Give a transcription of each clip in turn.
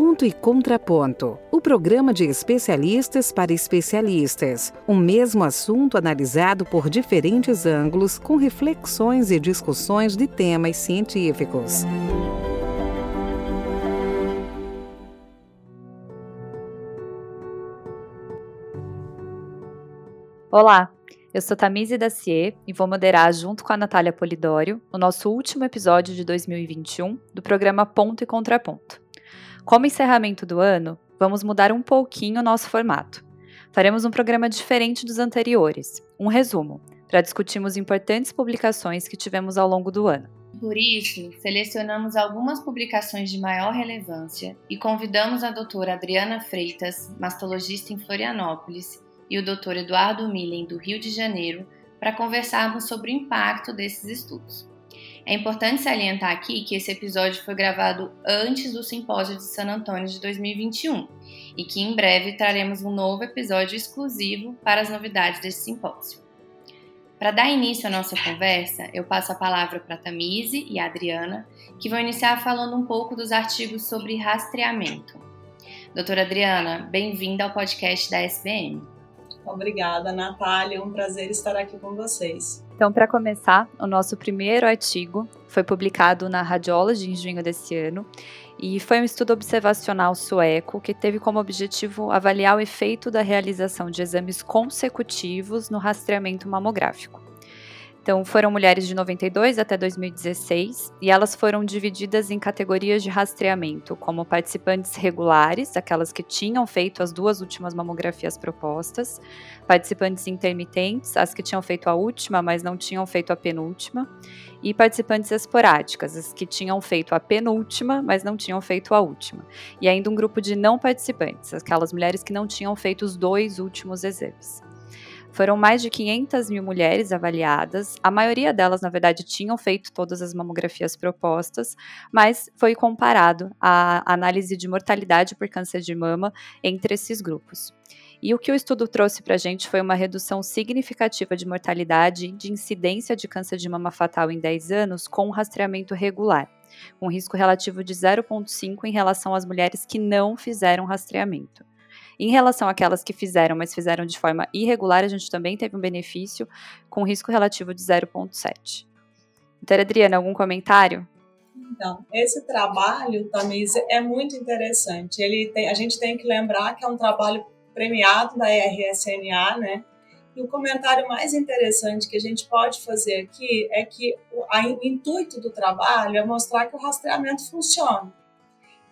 Ponto e Contraponto, o programa de especialistas para especialistas. O mesmo assunto analisado por diferentes ângulos, com reflexões e discussões de temas científicos. Olá, eu sou Tamise Dacier e vou moderar, junto com a Natália Polidório, o nosso último episódio de 2021 do programa Ponto e Contraponto. Como encerramento do ano, vamos mudar um pouquinho o nosso formato. Faremos um programa diferente dos anteriores, um resumo, para discutirmos importantes publicações que tivemos ao longo do ano. Por isso, selecionamos algumas publicações de maior relevância e convidamos a doutora Adriana Freitas, mastologista em Florianópolis, e o Dr. Eduardo Millen, do Rio de Janeiro, para conversarmos sobre o impacto desses estudos. É importante salientar aqui que esse episódio foi gravado antes do simpósio de San Antônio de 2021 e que em breve traremos um novo episódio exclusivo para as novidades desse simpósio. Para dar início à nossa conversa, eu passo a palavra para Tamise e a Adriana, que vão iniciar falando um pouco dos artigos sobre rastreamento. Doutora Adriana, bem-vinda ao podcast da SBM. Obrigada, Natália. É um prazer estar aqui com vocês. Então, para começar, o nosso primeiro artigo foi publicado na Radiology em junho desse ano e foi um estudo observacional sueco que teve como objetivo avaliar o efeito da realização de exames consecutivos no rastreamento mamográfico. Então, foram mulheres de 92 até 2016 e elas foram divididas em categorias de rastreamento, como participantes regulares, aquelas que tinham feito as duas últimas mamografias propostas, participantes intermitentes, as que tinham feito a última, mas não tinham feito a penúltima, e participantes esporádicas, as que tinham feito a penúltima, mas não tinham feito a última. E ainda um grupo de não participantes, aquelas mulheres que não tinham feito os dois últimos exames. Foram mais de 500 mil mulheres avaliadas. A maioria delas, na verdade, tinham feito todas as mamografias propostas, mas foi comparado a análise de mortalidade por câncer de mama entre esses grupos. E o que o estudo trouxe para a gente foi uma redução significativa de mortalidade de incidência de câncer de mama fatal em 10 anos com rastreamento regular, com risco relativo de 0,5 em relação às mulheres que não fizeram rastreamento. Em relação àquelas que fizeram, mas fizeram de forma irregular, a gente também teve um benefício com risco relativo de 0,7. Então, Adriana, algum comentário? Então, esse trabalho, Tamisa, é muito interessante. Ele tem, a gente tem que lembrar que é um trabalho premiado da RSNA, né? E o comentário mais interessante que a gente pode fazer aqui é que o, a, o intuito do trabalho é mostrar que o rastreamento funciona.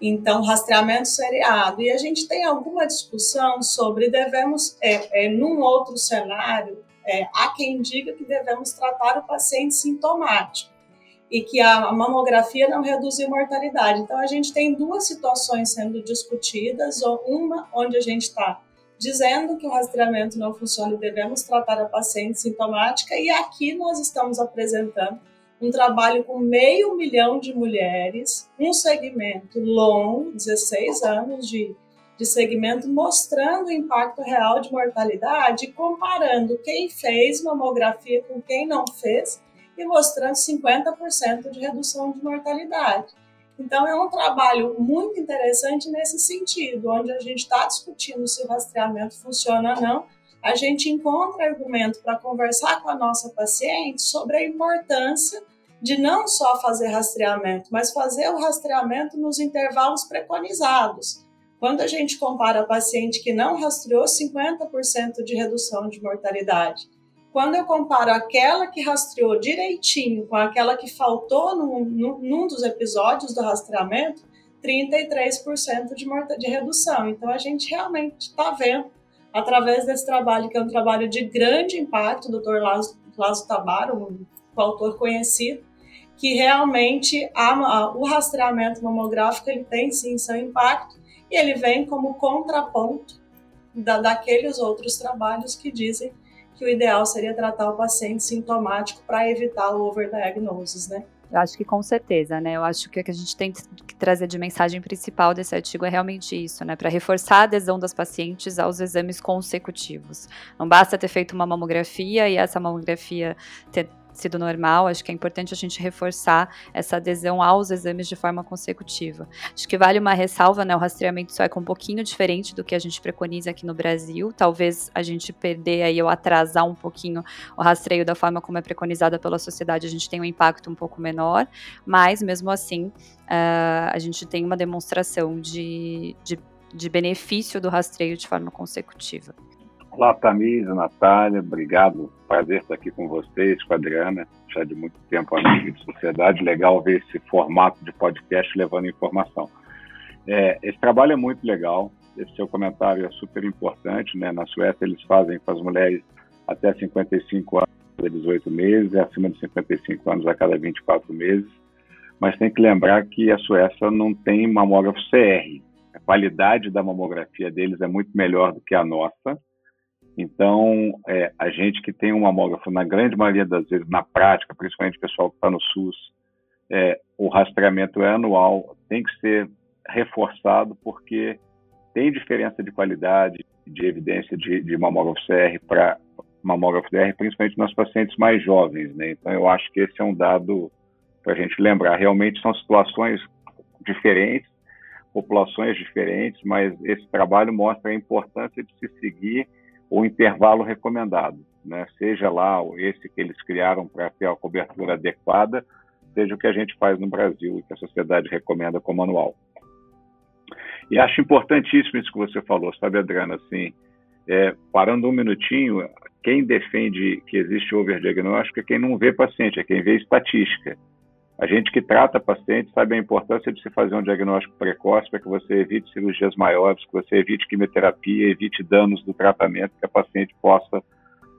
Então, rastreamento seriado. E a gente tem alguma discussão sobre devemos, é, é, num outro cenário, é, há quem diga que devemos tratar o paciente sintomático e que a mamografia não reduz a mortalidade. Então, a gente tem duas situações sendo discutidas, uma onde a gente está dizendo que o rastreamento não funciona e devemos tratar a paciente sintomática, e aqui nós estamos apresentando um trabalho com meio milhão de mulheres, um segmento longo, 16 anos de, de segmento, mostrando o impacto real de mortalidade, comparando quem fez mamografia com quem não fez e mostrando 50% de redução de mortalidade. Então, é um trabalho muito interessante nesse sentido, onde a gente está discutindo se o rastreamento funciona ou não, a gente encontra argumento para conversar com a nossa paciente sobre a importância de não só fazer rastreamento, mas fazer o rastreamento nos intervalos preconizados. Quando a gente compara a paciente que não rastreou, 50% de redução de mortalidade. Quando eu comparo aquela que rastreou direitinho com aquela que faltou num, num dos episódios do rastreamento, 33% de, de redução. Então a gente realmente está vendo através desse trabalho, que é um trabalho de grande impacto, o Dr. Lazo, Tabaro, um autor conhecido, que realmente a, a, o rastreamento mamográfico ele tem sim seu impacto e ele vem como contraponto da, daqueles outros trabalhos que dizem que o ideal seria tratar o paciente sintomático para evitar o overdiagnosis, né? Eu acho que com certeza, né? Eu acho que o que a gente tem que trazer de mensagem principal desse artigo é realmente isso, né? Para reforçar a adesão das pacientes aos exames consecutivos. Não basta ter feito uma mamografia e essa mamografia ter sido normal. Acho que é importante a gente reforçar essa adesão aos exames de forma consecutiva. Acho que vale uma ressalva, né? O rastreamento só é um pouquinho diferente do que a gente preconiza aqui no Brasil. Talvez a gente perder aí ou atrasar um pouquinho o rastreio da forma como é preconizada pela sociedade, a gente tem um impacto um pouco menor, mas mesmo assim uh, a gente tem uma demonstração de, de, de benefício do rastreio de forma consecutiva. Olá, Tamires, Natália, obrigado. Prazer estar aqui com vocês, com a Adriana, já de muito tempo amiga de sociedade. Legal ver esse formato de podcast levando informação. É, esse trabalho é muito legal, esse seu comentário é super importante. Né? Na Suécia, eles fazem com as mulheres até 55 anos a cada 18 meses, e acima de 55 anos a cada 24 meses. Mas tem que lembrar que a Suécia não tem mamógrafo CR. A qualidade da mamografia deles é muito melhor do que a nossa então, é, a gente que tem um mamógrafo, na grande maioria das vezes, na prática, principalmente o pessoal que está no SUS, é, o rastreamento é anual, tem que ser reforçado porque tem diferença de qualidade, de evidência de, de mamógrafo CR para mamógrafo DR, principalmente nas pacientes mais jovens. Né? Então, eu acho que esse é um dado para a gente lembrar. Realmente são situações diferentes, populações diferentes, mas esse trabalho mostra a importância de se seguir o intervalo recomendado, né? seja lá esse que eles criaram para ter a cobertura adequada, seja o que a gente faz no Brasil e que a sociedade recomenda como anual. E acho importantíssimo isso que você falou, sabe, Adriana, assim, é, parando um minutinho, quem defende que existe overdiagnóstico é quem não vê paciente, é quem vê estatística. A gente que trata paciente sabe a importância de se fazer um diagnóstico precoce para que você evite cirurgias maiores, que você evite quimioterapia, evite danos do tratamento, que a paciente possa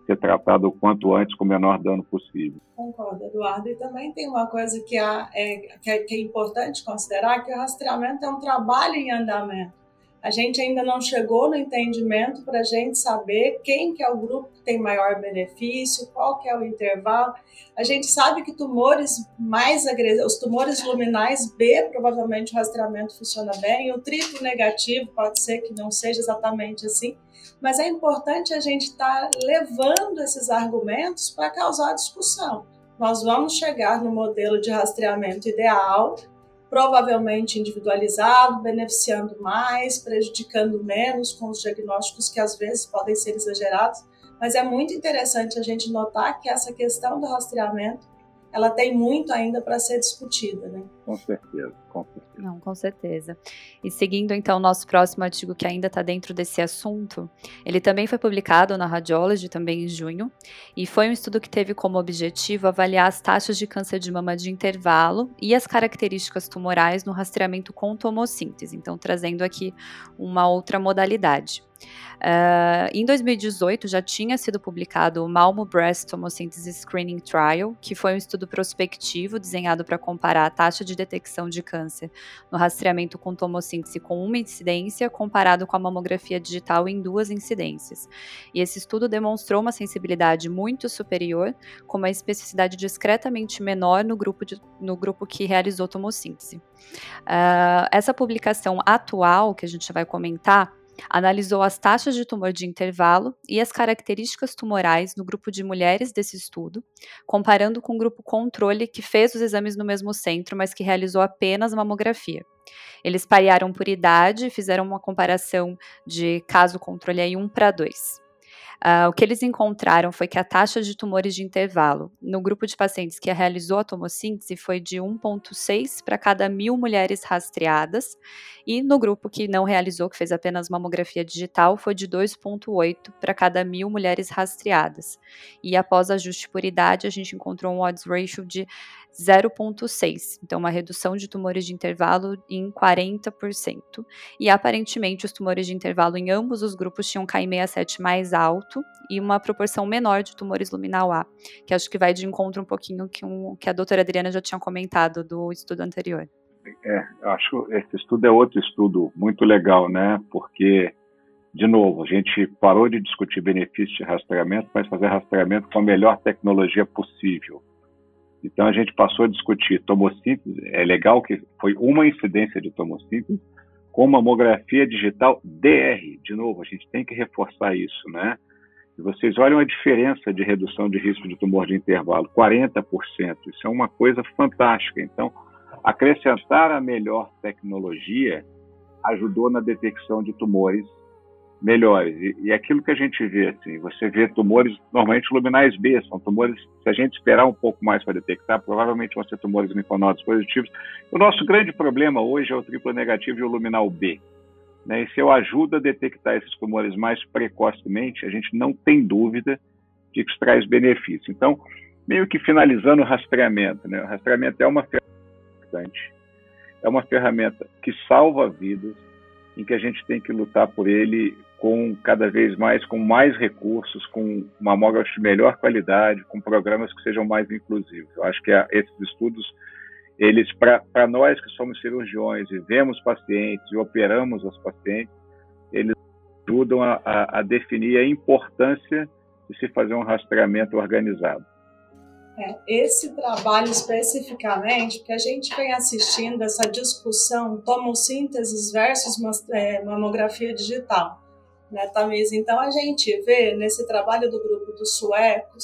ser tratada o quanto antes com o menor dano possível. Concordo, Eduardo. E também tem uma coisa que é, é, que é importante considerar, que o rastreamento é um trabalho em andamento. A gente ainda não chegou no entendimento para a gente saber quem que é o grupo que tem maior benefício, qual que é o intervalo. A gente sabe que tumores mais agressivos, os tumores luminais B, provavelmente o rastreamento funciona bem, o triplo negativo pode ser que não seja exatamente assim, mas é importante a gente estar tá levando esses argumentos para causar discussão. Nós vamos chegar no modelo de rastreamento ideal provavelmente individualizado, beneficiando mais, prejudicando menos com os diagnósticos que às vezes podem ser exagerados, mas é muito interessante a gente notar que essa questão do rastreamento ela tem muito ainda para ser discutida, né? Com certeza, com certeza. Não, com certeza. E seguindo então o nosso próximo artigo que ainda está dentro desse assunto, ele também foi publicado na Radiology também em junho, e foi um estudo que teve como objetivo avaliar as taxas de câncer de mama de intervalo e as características tumorais no rastreamento com tomossíntese, então trazendo aqui uma outra modalidade. Uh, em 2018 já tinha sido publicado o Malmo Breast Tomosynthesis Screening Trial, que foi um estudo prospectivo desenhado para comparar a taxa de detecção de câncer no rastreamento com tomossíntese com uma incidência comparado com a mamografia digital em duas incidências. E esse estudo demonstrou uma sensibilidade muito superior, com uma especificidade discretamente menor no grupo, de, no grupo que realizou tomossíntese. Uh, essa publicação atual que a gente vai comentar Analisou as taxas de tumor de intervalo e as características tumorais no grupo de mulheres desse estudo, comparando com o grupo controle que fez os exames no mesmo centro, mas que realizou apenas mamografia. Eles parearam por idade e fizeram uma comparação de caso controle aí 1 para 2. Uh, o que eles encontraram foi que a taxa de tumores de intervalo no grupo de pacientes que realizou a tomossíntese foi de 1,6 para cada mil mulheres rastreadas, e no grupo que não realizou, que fez apenas mamografia digital, foi de 2,8 para cada mil mulheres rastreadas. E após ajuste por idade, a gente encontrou um odds ratio de 0,6, então uma redução de tumores de intervalo em 40%. E aparentemente os tumores de intervalo em ambos os grupos tinham Ki67 mais alto e uma proporção menor de tumores luminal A, que acho que vai de encontro um pouquinho que, um, que a doutora Adriana já tinha comentado do estudo anterior. É, acho que esse estudo é outro estudo muito legal, né? Porque, de novo, a gente parou de discutir benefícios de rastreamento, mas fazer rastreamento com a melhor tecnologia possível. Então a gente passou a discutir tomossíntese. É legal que foi uma incidência de tomossíntese com mamografia digital DR. De novo, a gente tem que reforçar isso, né? E vocês olham a diferença de redução de risco de tumor de intervalo, 40%. Isso é uma coisa fantástica. Então, acrescentar a melhor tecnologia ajudou na detecção de tumores melhores. E, e aquilo que a gente vê, assim, você vê tumores normalmente luminais B, são tumores, se a gente esperar um pouco mais para detectar, provavelmente vão ser tumores linfonodos positivos. O nosso grande problema hoje é o triplo negativo e o luminal B. Né? E se eu ajudo a detectar esses tumores mais precocemente, a gente não tem dúvida de que isso traz benefício. Então, meio que finalizando o rastreamento, né? o rastreamento é uma ferramenta importante, é uma ferramenta que salva vidas, em que a gente tem que lutar por ele com cada vez mais, com mais recursos, com mamógrafos de melhor qualidade, com programas que sejam mais inclusivos. Eu acho que esses estudos, eles, para nós que somos cirurgiões e vemos pacientes e operamos os pacientes, eles ajudam a, a, a definir a importância de se fazer um rastreamento organizado. É, esse trabalho especificamente, porque a gente vem assistindo essa discussão tomossínteses versus é, mamografia digital, né, Tamisa? Então a gente vê nesse trabalho do grupo dos suecos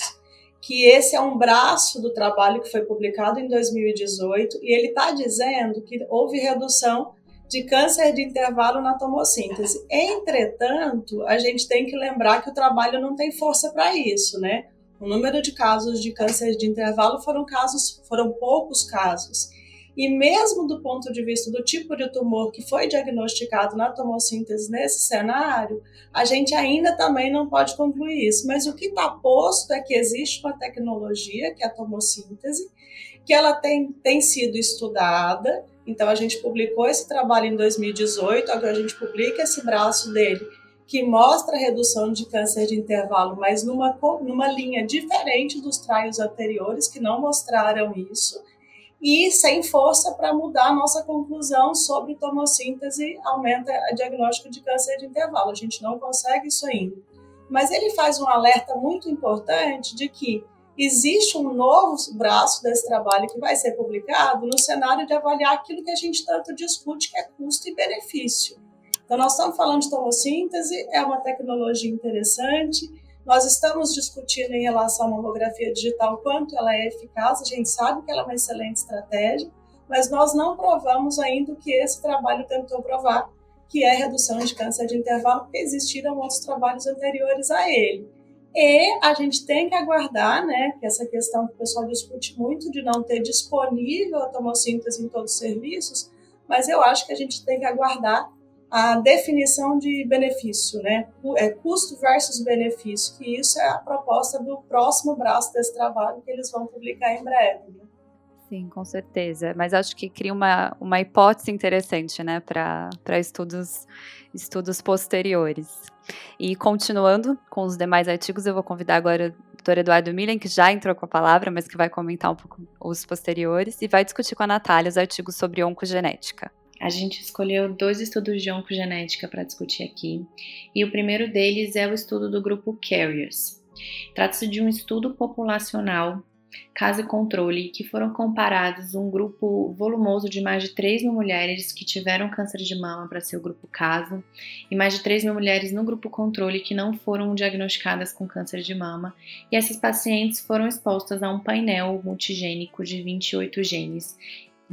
que esse é um braço do trabalho que foi publicado em 2018 e ele está dizendo que houve redução de câncer de intervalo na tomossíntese. Entretanto, a gente tem que lembrar que o trabalho não tem força para isso, né? O número de casos de câncer de intervalo foram casos, foram poucos casos. E mesmo do ponto de vista do tipo de tumor que foi diagnosticado na tomossíntese nesse cenário, a gente ainda também não pode concluir isso. Mas o que está posto é que existe uma tecnologia, que é a tomossíntese, que ela tem, tem sido estudada. Então a gente publicou esse trabalho em 2018, agora a gente publica esse braço dele que mostra a redução de câncer de intervalo, mas numa, numa linha diferente dos trials anteriores, que não mostraram isso, e sem força para mudar a nossa conclusão sobre tomossíntese aumenta o diagnóstico de câncer de intervalo. A gente não consegue isso ainda. Mas ele faz um alerta muito importante de que existe um novo braço desse trabalho que vai ser publicado no cenário de avaliar aquilo que a gente tanto discute, que é custo e benefício. Então, nós estamos falando de tomossíntese, é uma tecnologia interessante. Nós estamos discutindo em relação à mamografia digital quanto ela é eficaz, a gente sabe que ela é uma excelente estratégia, mas nós não provamos ainda o que esse trabalho tentou provar, que é redução de câncer de intervalo, porque existiram outros trabalhos anteriores a ele. E a gente tem que aguardar, né, que essa questão que o pessoal discute muito de não ter disponível a tomossíntese em todos os serviços, mas eu acho que a gente tem que aguardar a definição de benefício, né? É custo versus benefício, que isso é a proposta do próximo braço desse trabalho que eles vão publicar em breve. Né? Sim, com certeza. Mas acho que cria uma, uma hipótese interessante, né, para estudos, estudos posteriores. E continuando com os demais artigos, eu vou convidar agora o doutor Eduardo Millen, que já entrou com a palavra, mas que vai comentar um pouco os posteriores, e vai discutir com a Natália os artigos sobre oncogenética. A gente escolheu dois estudos de oncogenética para discutir aqui, e o primeiro deles é o estudo do grupo Carriers. Trata-se de um estudo populacional, caso e controle, que foram comparados um grupo volumoso de mais de 3 mil mulheres que tiveram câncer de mama para ser o grupo caso, e mais de 3 mil mulheres no grupo controle que não foram diagnosticadas com câncer de mama, e essas pacientes foram expostas a um painel multigênico de 28 genes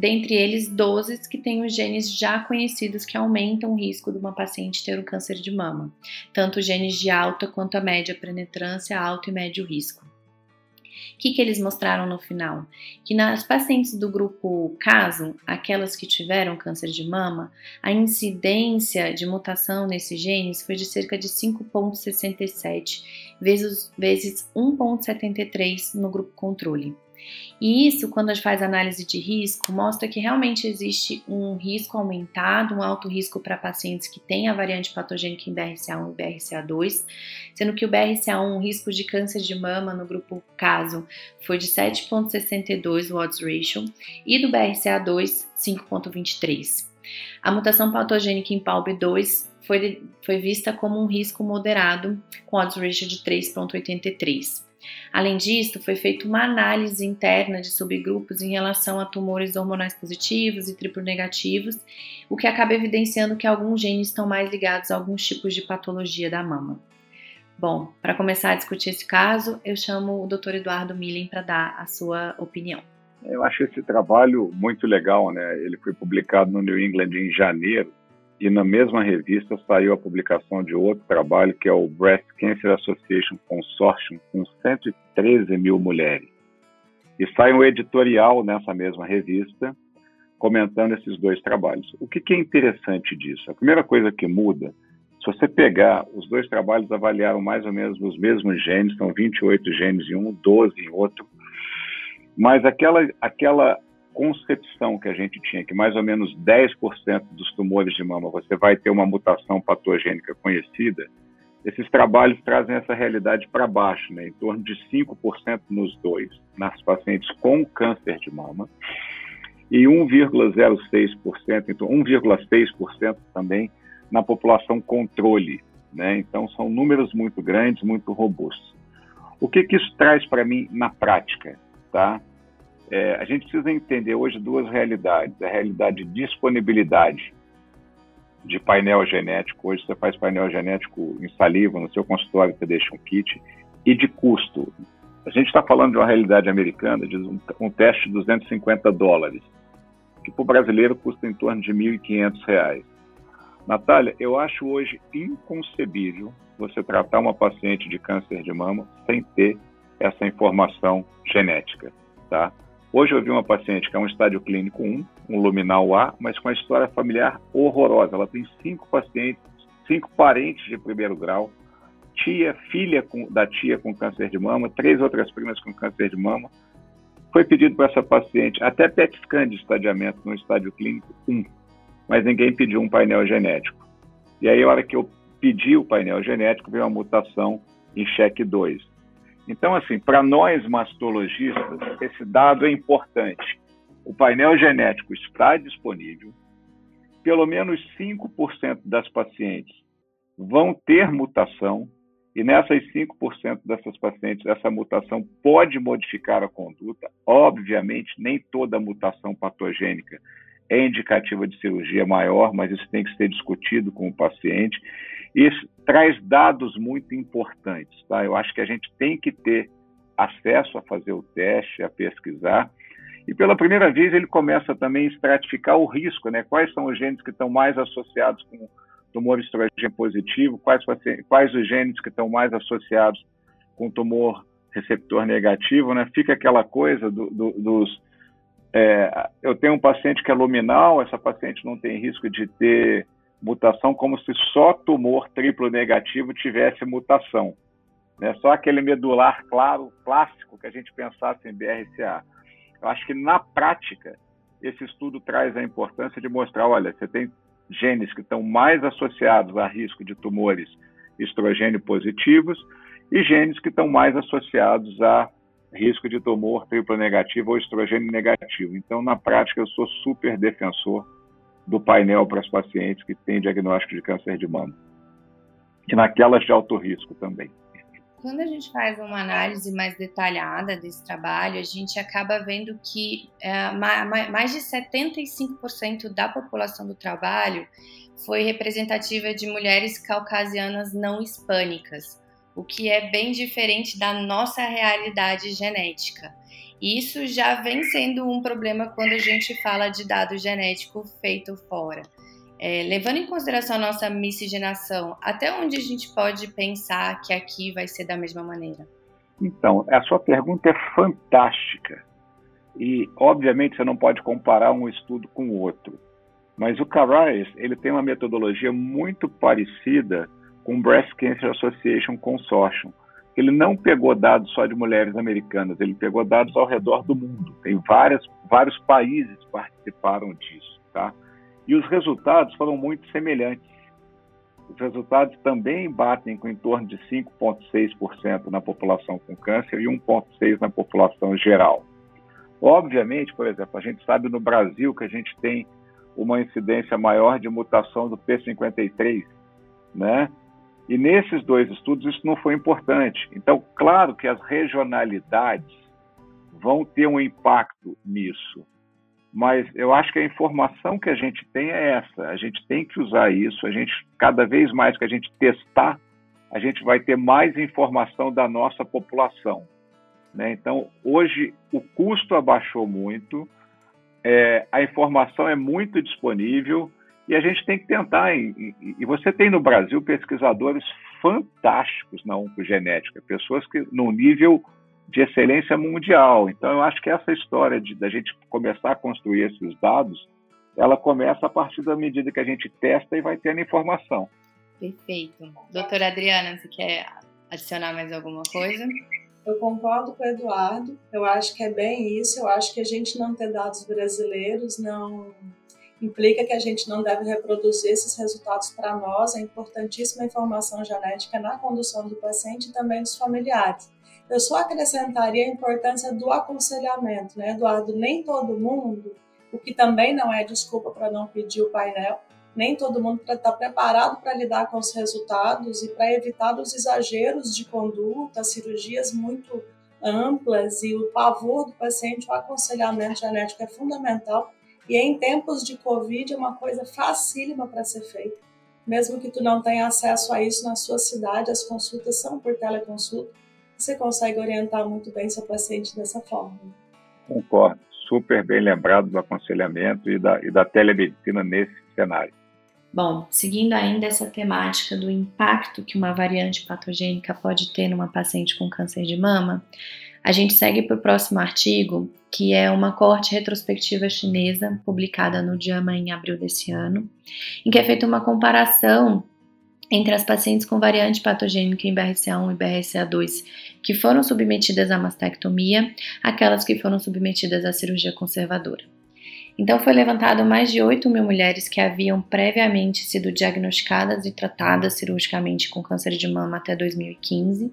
dentre eles 12 que têm os genes já conhecidos que aumentam o risco de uma paciente ter um câncer de mama, tanto genes de alta quanto a média penetrância, alto e médio risco. O que, que eles mostraram no final? Que nas pacientes do grupo caso, aquelas que tiveram câncer de mama, a incidência de mutação nesses genes foi de cerca de 5,67 vezes, vezes 1,73 no grupo controle. E isso, quando a gente faz análise de risco, mostra que realmente existe um risco aumentado, um alto risco para pacientes que têm a variante patogênica em BRCA1 e BRCA2, sendo que o BRCA1, o risco de câncer de mama no grupo caso, foi de 7,62 odds ratio e do BRCA2, 5,23. A mutação patogênica em PALB2 foi, foi vista como um risco moderado, com odds ratio de 3,83. Além disso, foi feita uma análise interna de subgrupos em relação a tumores hormonais positivos e triplo negativos, o que acaba evidenciando que alguns genes estão mais ligados a alguns tipos de patologia da mama. Bom, para começar a discutir esse caso, eu chamo o Dr. Eduardo Millen para dar a sua opinião. Eu acho esse trabalho muito legal, né? Ele foi publicado no New England em janeiro e na mesma revista saiu a publicação de outro trabalho que é o Breast Cancer Association Consortium com 113 mil mulheres. E sai um editorial nessa mesma revista comentando esses dois trabalhos. O que, que é interessante disso? A primeira coisa que muda, se você pegar, os dois trabalhos avaliaram mais ou menos os mesmos genes, são 28 genes em um, 12 em outro, mas aquela, aquela concepção que a gente tinha, que mais ou menos 10% dos tumores de mama você vai ter uma mutação patogênica conhecida, esses trabalhos trazem essa realidade para baixo, né, em torno de 5% nos dois, nas pacientes com câncer de mama, e 1,06%, então 1,6% também na população controle. Né? Então, são números muito grandes, muito robustos. O que, que isso traz para mim na prática? Tá? É, a gente precisa entender hoje duas realidades: a realidade de disponibilidade de painel genético. Hoje você faz painel genético em saliva, no seu consultório você deixa um kit, e de custo. A gente está falando de uma realidade americana, de um, um teste de 250 dólares, que para o brasileiro custa em torno de R$ 1.500. Natália, eu acho hoje inconcebível você tratar uma paciente de câncer de mama sem ter essa informação genética, tá? Hoje eu vi uma paciente que é um estádio clínico 1, um luminal A, mas com uma história familiar horrorosa. Ela tem cinco pacientes, cinco parentes de primeiro grau, tia, filha com, da tia com câncer de mama, três outras primas com câncer de mama. Foi pedido para essa paciente até PET scan de estadiamento no estádio clínico 1, mas ninguém pediu um painel genético. E aí, a hora que eu pedi o painel genético, veio uma mutação em cheque 2. Então, assim, para nós mastologistas, esse dado é importante. O painel genético está disponível, pelo menos 5% das pacientes vão ter mutação, e nessas 5% dessas pacientes, essa mutação pode modificar a conduta. Obviamente, nem toda mutação patogênica é indicativa de cirurgia maior, mas isso tem que ser discutido com o paciente. Isso traz dados muito importantes. Tá? Eu acho que a gente tem que ter acesso a fazer o teste, a pesquisar. E pela primeira vez ele começa também a estratificar o risco, né? Quais são os genes que estão mais associados com tumor estrogênio positivo, quais, quais os genes que estão mais associados com tumor receptor negativo, né? Fica aquela coisa do, do, dos é, eu tenho um paciente que é luminal, essa paciente não tem risco de ter mutação, como se só tumor triplo negativo tivesse mutação. Né? Só aquele medular claro, clássico, que a gente pensasse em BRCA. Eu acho que na prática, esse estudo traz a importância de mostrar: olha, você tem genes que estão mais associados a risco de tumores estrogênio positivos e genes que estão mais associados a risco de tumor triplo negativo ou estrogênio negativo. Então, na prática, eu sou super defensor do painel para os pacientes que têm diagnóstico de câncer de mama. E naquelas de alto risco também. Quando a gente faz uma análise mais detalhada desse trabalho, a gente acaba vendo que é, mais de 75% da população do trabalho foi representativa de mulheres caucasianas não hispânicas, o que é bem diferente da nossa realidade genética. Isso já vem sendo um problema quando a gente fala de dado genético feito fora. É, levando em consideração a nossa miscigenação, até onde a gente pode pensar que aqui vai ser da mesma maneira? Então, a sua pergunta é fantástica. E, obviamente, você não pode comparar um estudo com o outro. Mas o Carrais, ele tem uma metodologia muito parecida com o Breast Cancer Association Consortium. Ele não pegou dados só de mulheres americanas, ele pegou dados ao redor do mundo. Tem várias, vários países participaram disso, tá? E os resultados foram muito semelhantes. Os resultados também batem com em torno de 5,6% na população com câncer e 1,6% na população geral. Obviamente, por exemplo, a gente sabe no Brasil que a gente tem uma incidência maior de mutação do P53, né? E nesses dois estudos isso não foi importante. Então, claro que as regionalidades vão ter um impacto nisso, mas eu acho que a informação que a gente tem é essa. A gente tem que usar isso. A gente cada vez mais que a gente testar a gente vai ter mais informação da nossa população. Né? Então, hoje, o custo abaixou muito, é, a informação é muito disponível e a gente tem que tentar. E, e, você tem no Brasil pesquisadores fantásticos na oncogenética, pessoas que num nível de excelência mundial. Então, eu acho que essa história de da gente começar a construir esses dados, ela começa a partir da medida que a gente testa e vai tendo informação. Perfeito. Doutora Adriana, você quer adicionar mais alguma coisa? Eu concordo com o Eduardo. Eu acho que é bem isso. Eu acho que a gente não ter dados brasileiros não implica que a gente não deve reproduzir esses resultados para nós. É importantíssima a informação genética na condução do paciente e também dos familiares. Eu só acrescentaria a importância do aconselhamento, né, Eduardo? Nem todo mundo, o que também não é desculpa para não pedir o painel, nem todo mundo está preparado para lidar com os resultados e para evitar os exageros de conduta, cirurgias muito amplas e o pavor do paciente, o aconselhamento genético é fundamental. E em tempos de Covid é uma coisa facílima para ser feita. Mesmo que tu não tenha acesso a isso na sua cidade, as consultas são por teleconsulta você consegue orientar muito bem seu paciente dessa forma. Concordo, super bem lembrado do aconselhamento e da, e da telemedicina nesse cenário. Bom, seguindo ainda essa temática do impacto que uma variante patogênica pode ter numa paciente com câncer de mama, a gente segue para o próximo artigo, que é uma corte retrospectiva chinesa publicada no JAMA em abril desse ano, em que é feita uma comparação entre as pacientes com variante patogênica em BRCA1 e BRCA2 que foram submetidas à mastectomia, aquelas que foram submetidas à cirurgia conservadora. Então foi levantado mais de 8 mil mulheres que haviam previamente sido diagnosticadas e tratadas cirurgicamente com câncer de mama até 2015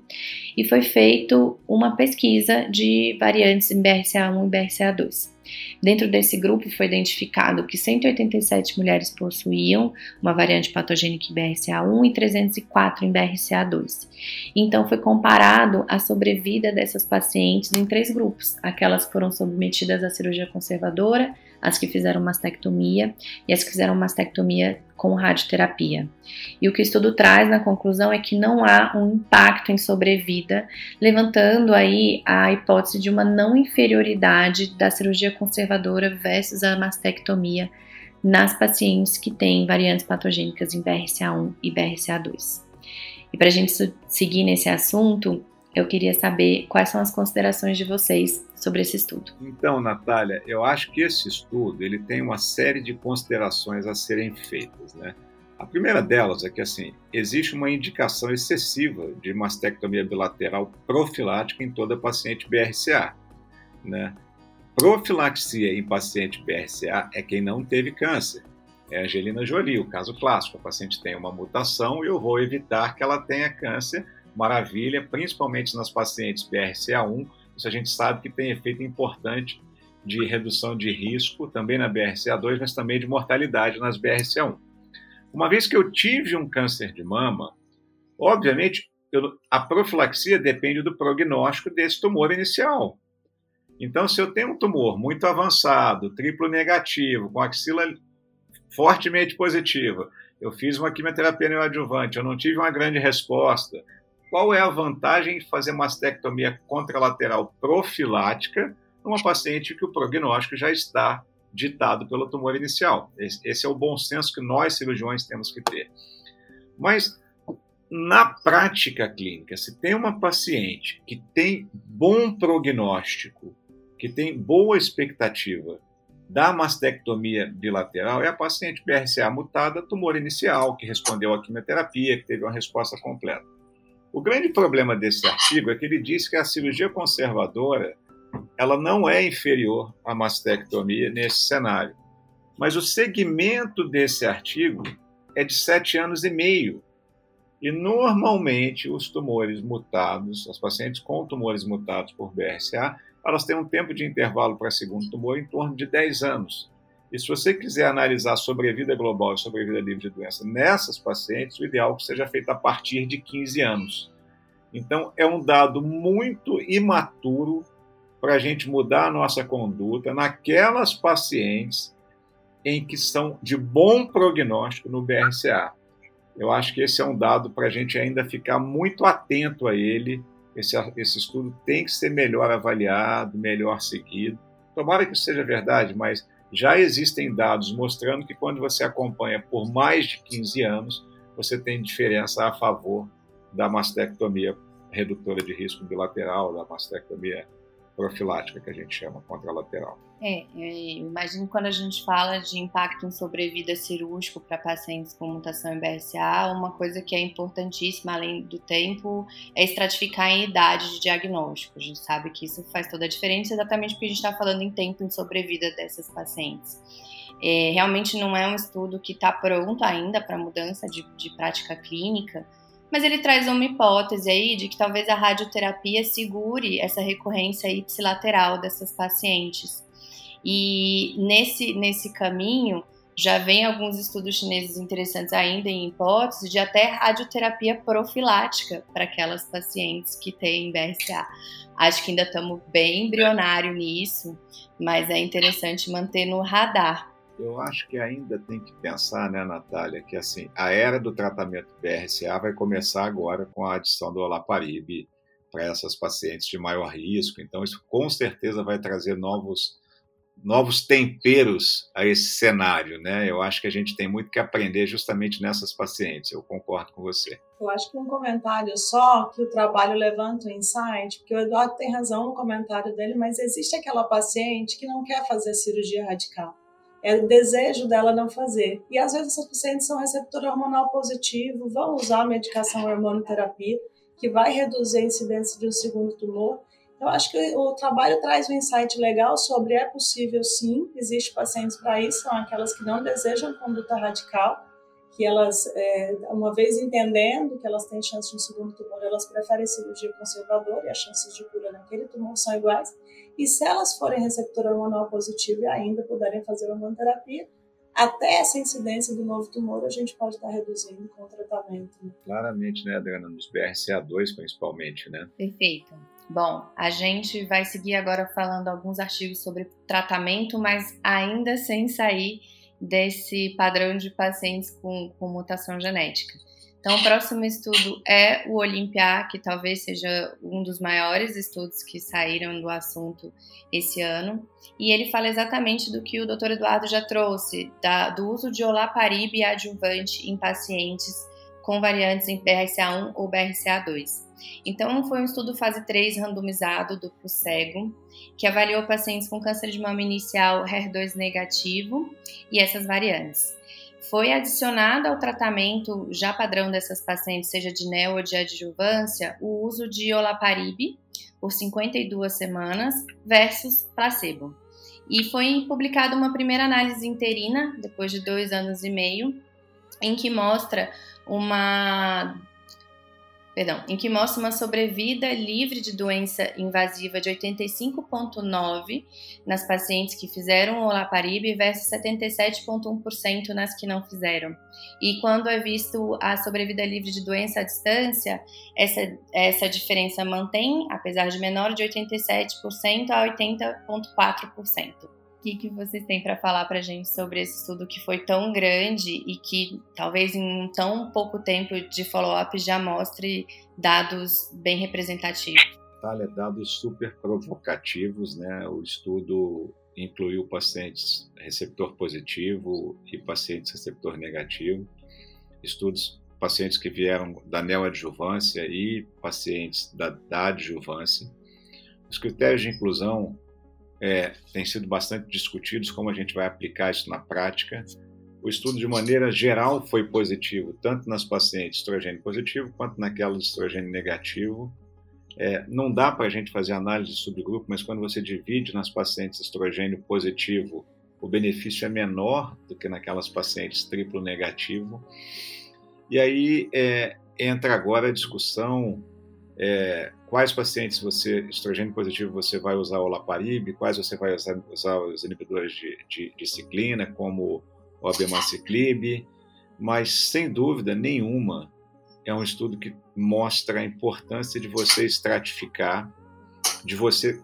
e foi feito uma pesquisa de variantes em BRCA1 e BRCA2. Dentro desse grupo foi identificado que 187 mulheres possuíam uma variante patogênica em BRCA1 e 304 em BRCA2. Então foi comparado a sobrevida dessas pacientes em três grupos: aquelas que foram submetidas à cirurgia conservadora, as que fizeram mastectomia e as que fizeram mastectomia com radioterapia. E o que o estudo traz na conclusão é que não há um impacto em sobrevida, levantando aí a hipótese de uma não inferioridade da cirurgia conservadora versus a mastectomia nas pacientes que têm variantes patogênicas em BRCA1 e BRCA2. E para a gente seguir nesse assunto, eu queria saber quais são as considerações de vocês sobre esse estudo. Então, Natália, eu acho que esse estudo ele tem uma série de considerações a serem feitas, né? A primeira delas é que assim existe uma indicação excessiva de mastectomia bilateral profilática em toda paciente BRCA, né? Profilaxia em paciente BRCA é quem não teve câncer. É a Angelina Jolie, o caso clássico. A paciente tem uma mutação e eu vou evitar que ela tenha câncer maravilha, principalmente nas pacientes BRCA1. Isso a gente sabe que tem efeito importante de redução de risco, também na BRCA2, mas também de mortalidade nas BRCA1. Uma vez que eu tive um câncer de mama, obviamente eu, a profilaxia depende do prognóstico desse tumor inicial. Então, se eu tenho um tumor muito avançado, triplo negativo, com axila fortemente positiva, eu fiz uma quimioterapia neoadjuvante, eu não tive uma grande resposta, qual é a vantagem de fazer mastectomia contralateral profilática numa paciente que o prognóstico já está ditado pelo tumor inicial? Esse é o bom senso que nós cirurgiões temos que ter. Mas na prática clínica, se tem uma paciente que tem bom prognóstico, que tem boa expectativa da mastectomia bilateral, é a paciente BRCA mutada, tumor inicial, que respondeu à quimioterapia, que teve uma resposta completa. O grande problema desse artigo é que ele diz que a cirurgia conservadora ela não é inferior à mastectomia nesse cenário. Mas o segmento desse artigo é de sete anos e meio. E normalmente os tumores mutados, as pacientes com tumores mutados por BRCA, elas têm um tempo de intervalo para segundo tumor em torno de 10 anos. E se você quiser analisar sobrevida global e sobrevida livre de doença nessas pacientes, o ideal é que seja feito a partir de 15 anos. Então, é um dado muito imaturo para a gente mudar a nossa conduta naquelas pacientes em que são de bom prognóstico no BRCA. eu acho que esse é um dado para a gente ainda ficar muito atento a ele. Esse, esse estudo tem que ser melhor avaliado, melhor seguido. Tomara que isso seja verdade, mas já existem dados mostrando que quando você acompanha por mais de 15 anos, você tem diferença a favor da mastectomia redutora de risco bilateral, da mastectomia profilática, que a gente chama contralateral. É, imagino quando a gente fala de impacto em sobrevida cirúrgico para pacientes com mutação em BRCA, uma coisa que é importantíssima, além do tempo, é estratificar em idade de diagnóstico. A gente sabe que isso faz toda a diferença, exatamente porque a gente está falando em tempo em sobrevida dessas pacientes. É, realmente não é um estudo que está pronto ainda para mudança de, de prática clínica, mas ele traz uma hipótese aí de que talvez a radioterapia segure essa recorrência ipsilateral dessas pacientes. E nesse, nesse caminho, já vem alguns estudos chineses interessantes ainda em hipótese de até radioterapia profilática para aquelas pacientes que têm BRCA. Acho que ainda estamos bem embrionário nisso, mas é interessante manter no radar. Eu acho que ainda tem que pensar, né, Natália, que assim, a era do tratamento BRCA vai começar agora com a adição do olaparib para essas pacientes de maior risco. Então, isso com certeza vai trazer novos novos temperos a esse cenário, né? Eu acho que a gente tem muito que aprender justamente nessas pacientes. Eu concordo com você. Eu acho que um comentário só que o trabalho levanta o insight, porque o Eduardo tem razão no comentário dele, mas existe aquela paciente que não quer fazer cirurgia radical é o desejo dela não fazer. E às vezes essas pacientes são receptor hormonal positivo, vão usar a medicação hormonoterapia, que vai reduzir a incidência de um segundo tumor. Eu acho que o trabalho traz um insight legal sobre é possível sim, existe pacientes para isso, são aquelas que não desejam conduta radical, que elas, é, uma vez entendendo que elas têm chance de um segundo tumor, elas preferem cirurgia conservadora e as chances de cura naquele tumor são iguais. E se elas forem receptor hormonal positivo e ainda puderem fazer hormonoterapia, até essa incidência do novo tumor a gente pode estar reduzindo com o tratamento. Claramente, né, Adriana? Nos BRCA2 principalmente, né? Perfeito. Bom, a gente vai seguir agora falando alguns artigos sobre tratamento, mas ainda sem sair desse padrão de pacientes com, com mutação genética. Então, o próximo estudo é o Olympia, que talvez seja um dos maiores estudos que saíram do assunto esse ano. E ele fala exatamente do que o Dr. Eduardo já trouxe, da, do uso de olaparib adjuvante em pacientes com variantes em BRCA1 ou BRCA2. Então, foi um estudo fase 3 randomizado, duplo cego, que avaliou pacientes com câncer de mama inicial HER2 negativo e essas variantes. Foi adicionado ao tratamento já padrão dessas pacientes, seja de neo ou de adjuvância, o uso de olaparib por 52 semanas versus placebo. E foi publicada uma primeira análise interina, depois de dois anos e meio, em que mostra uma perdão, em que mostra uma sobrevida livre de doença invasiva de 85,9% nas pacientes que fizeram o olaparib versus 77,1% nas que não fizeram. E quando é visto a sobrevida livre de doença à distância, essa, essa diferença mantém, apesar de menor, de 87% a 80,4% que, que vocês têm para falar para gente sobre esse estudo que foi tão grande e que talvez em tão pouco tempo de follow-up já mostre dados bem representativos? Natália, dados super provocativos, né? O estudo incluiu pacientes receptor positivo e pacientes receptor negativo, estudos pacientes que vieram da neoadjuvância e pacientes da, da adjuvância. Os critérios de inclusão é, têm sido bastante discutidos como a gente vai aplicar isso na prática. O estudo, de maneira geral, foi positivo, tanto nas pacientes estrogênio positivo quanto naquelas estrogênio negativo. É, não dá para a gente fazer análise de subgrupo, mas quando você divide nas pacientes estrogênio positivo, o benefício é menor do que naquelas pacientes triplo negativo. E aí é, entra agora a discussão é, quais pacientes você, estrogênio positivo, você vai usar o laparib, quais você vai usar, usar os inibidores de, de, de, ciclina, como o abemaciclib, mas sem dúvida nenhuma é um estudo que mostra a importância de você estratificar, de você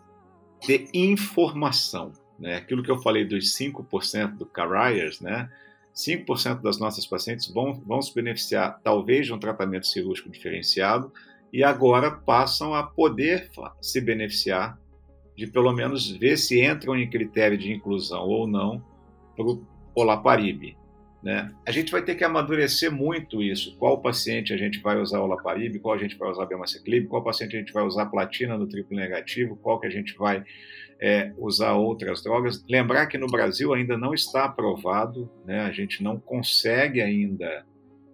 ter informação. Né? Aquilo que eu falei dos 5% do Carriers, né? 5% das nossas pacientes vão, vão se beneficiar, talvez, de um tratamento cirúrgico diferenciado, e agora passam a poder se beneficiar de pelo menos ver se entram em critério de inclusão ou não para o Olaparib. Né? A gente vai ter que amadurecer muito isso. Qual paciente a gente vai usar Olaparib, qual a gente vai usar Bemaciclib, qual paciente a gente vai usar platina no triplo negativo, qual que a gente vai é, usar outras drogas. Lembrar que no Brasil ainda não está aprovado, né? a gente não consegue ainda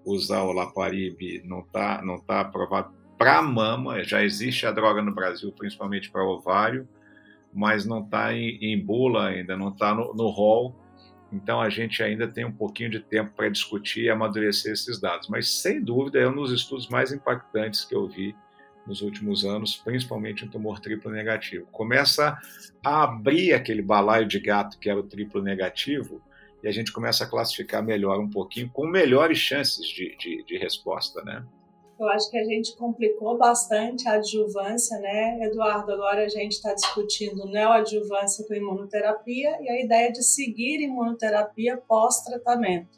usar o Laparib, não está não tá aprovado para mama, já existe a droga no Brasil, principalmente para ovário, mas não está em, em, bula ainda, não está no, rol, então a gente ainda tem um pouquinho de tempo para discutir e amadurecer esses dados. Mas sem dúvida é um dos estudos mais impactantes que eu vi nos últimos anos, principalmente em tumor triplo negativo. Começa a abrir aquele balaio de gato que era o triplo negativo e a gente começa a classificar melhor um pouquinho, com melhores chances de, de, de resposta, né? Eu acho que a gente complicou bastante a adjuvância, né, Eduardo? Agora a gente está discutindo neoadjuvância com imunoterapia e a ideia de seguir imunoterapia pós-tratamento.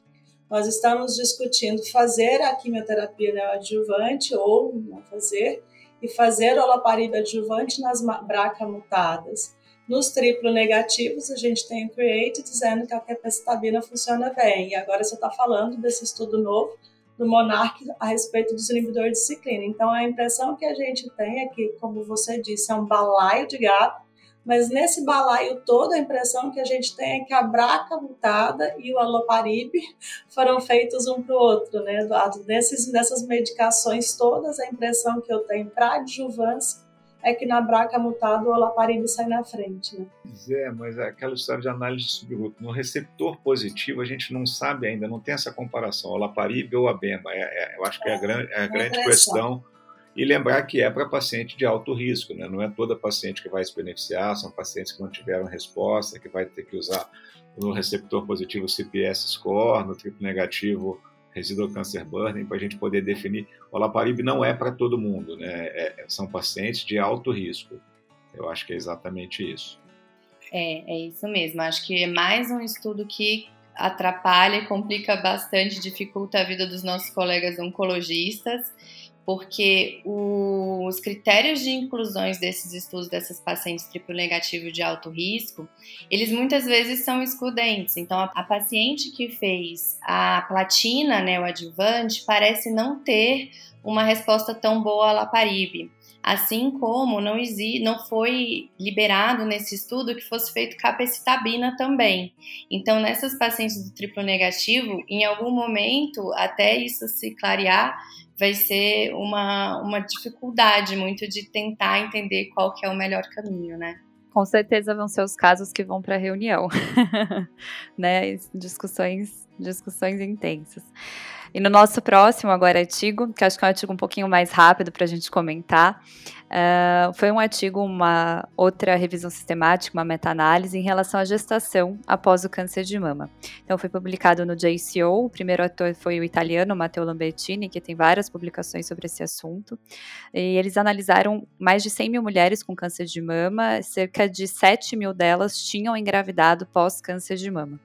Nós estamos discutindo fazer a quimioterapia neoadjuvante ou não fazer, e fazer olaparib adjuvante nas BRCA mutadas. Nos triplo negativos, a gente tem o CREATE dizendo que a capecitabina funciona bem. E agora você está falando desse estudo novo do Monarch a respeito dos inibidores de ciclina. Então, a impressão que a gente tem é que, como você disse, é um balaio de gato mas nesse balaio todo, a impressão que a gente tem é que a braca mutada e o aloparib foram feitos um para o outro, né, Eduardo? Nesses, nessas medicações todas, a impressão que eu tenho para adjuvância é que na braca mutada o olaparib sai na frente, né? Pois é, mas é aquela história de análise de subgrupo. No receptor positivo, a gente não sabe ainda, não tem essa comparação, olaparib ou abema. É, é, eu acho que é a grande, é a grande questão e lembrar que é para paciente de alto risco, né? não é toda paciente que vai se beneficiar, são pacientes que não tiveram resposta, que vai ter que usar no receptor positivo CPS score, no triplo negativo residual cancer burden, para a gente poder definir. O olaparib não é para todo mundo, né? É, são pacientes de alto risco. Eu acho que é exatamente isso. É, é isso mesmo. Acho que é mais um estudo que atrapalha e complica bastante, dificulta a vida dos nossos colegas oncologistas porque os critérios de inclusões desses estudos dessas pacientes triplo negativo de alto risco, eles muitas vezes são excludentes. Então, a, a paciente que fez a platina, né, o adjuvante, parece não ter uma resposta tão boa à laparib. Assim como não, existe, não foi liberado nesse estudo que fosse feito capecitabina também. Então, nessas pacientes do triplo negativo, em algum momento, até isso se clarear, vai ser uma, uma dificuldade muito de tentar entender qual que é o melhor caminho, né? Com certeza vão ser os casos que vão para reunião, né? Discussões, discussões intensas. E no nosso próximo agora artigo, que acho que é um artigo um pouquinho mais rápido para a gente comentar, Uh, foi um artigo, uma outra revisão sistemática, uma meta-análise em relação à gestação após o câncer de mama. Então, foi publicado no JCO. O primeiro autor foi o italiano Matteo Lambertini, que tem várias publicações sobre esse assunto. E eles analisaram mais de 100 mil mulheres com câncer de mama, cerca de 7 mil delas tinham engravidado pós-câncer de mama.